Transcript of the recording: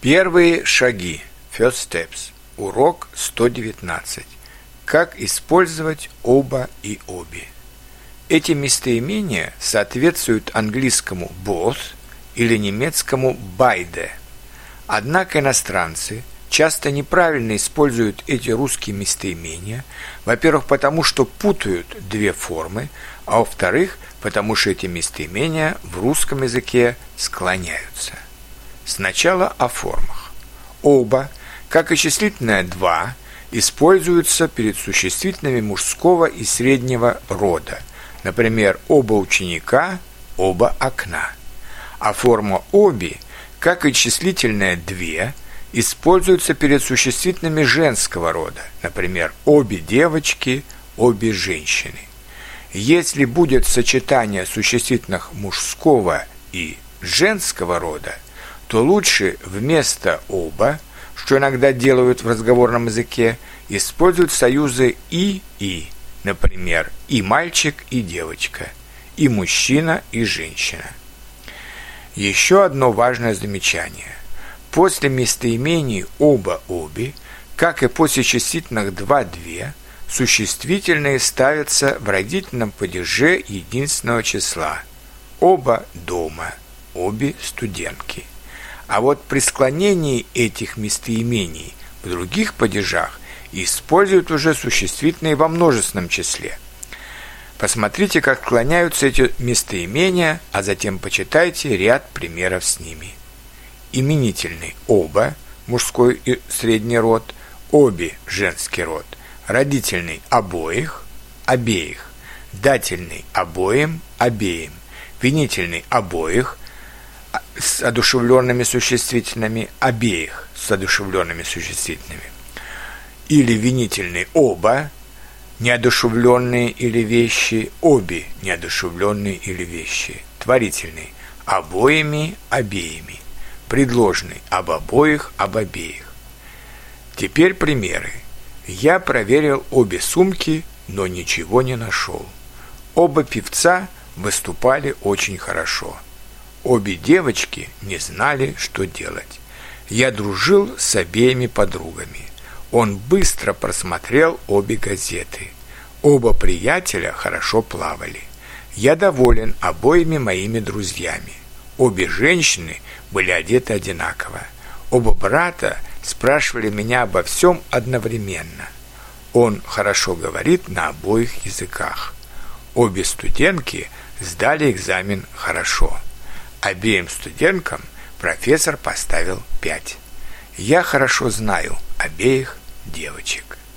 Первые шаги. First steps. Урок 119. Как использовать оба и обе. Эти местоимения соответствуют английскому both или немецкому beide. Однако иностранцы часто неправильно используют эти русские местоимения, во-первых, потому что путают две формы, а во-вторых, потому что эти местоимения в русском языке склоняются. Сначала о формах. Оба, как и числительное «два», используются перед существительными мужского и среднего рода. Например, оба ученика, оба окна. А форма «оби», как и числительное «две», используется перед существительными женского рода. Например, обе девочки, обе женщины. Если будет сочетание существительных мужского и женского рода – то лучше вместо «оба», что иногда делают в разговорном языке, используют союзы «и» «и», например, «и мальчик», «и девочка», «и мужчина», «и женщина». Еще одно важное замечание. После местоимений «оба-обе», как и после числительных «два-две», существительные ставятся в родительном падеже единственного числа. Оба дома, обе студентки – а вот при склонении этих местоимений в других падежах используют уже существительные во множественном числе. Посмотрите, как склоняются эти местоимения, а затем почитайте ряд примеров с ними. Именительный «оба» – мужской и средний род, «обе» – женский род, родительный «обоих» – обеих, дательный «обоим» – обеим, винительный «обоих» – с одушевленными существительными обеих с одушевленными существительными. Или винительный оба, неодушевленные или вещи, обе неодушевленные или вещи. Творительный обоими, обеими. Предложный об обоих, об обеих. Теперь примеры. Я проверил обе сумки, но ничего не нашел. Оба певца выступали очень хорошо – Обе девочки не знали, что делать. Я дружил с обеими подругами. Он быстро просмотрел обе газеты. Оба приятеля хорошо плавали. Я доволен обоими моими друзьями. Обе женщины были одеты одинаково. Оба брата спрашивали меня обо всем одновременно. Он хорошо говорит на обоих языках. Обе студентки сдали экзамен хорошо. Обеим студенткам профессор поставил пять. Я хорошо знаю обеих девочек.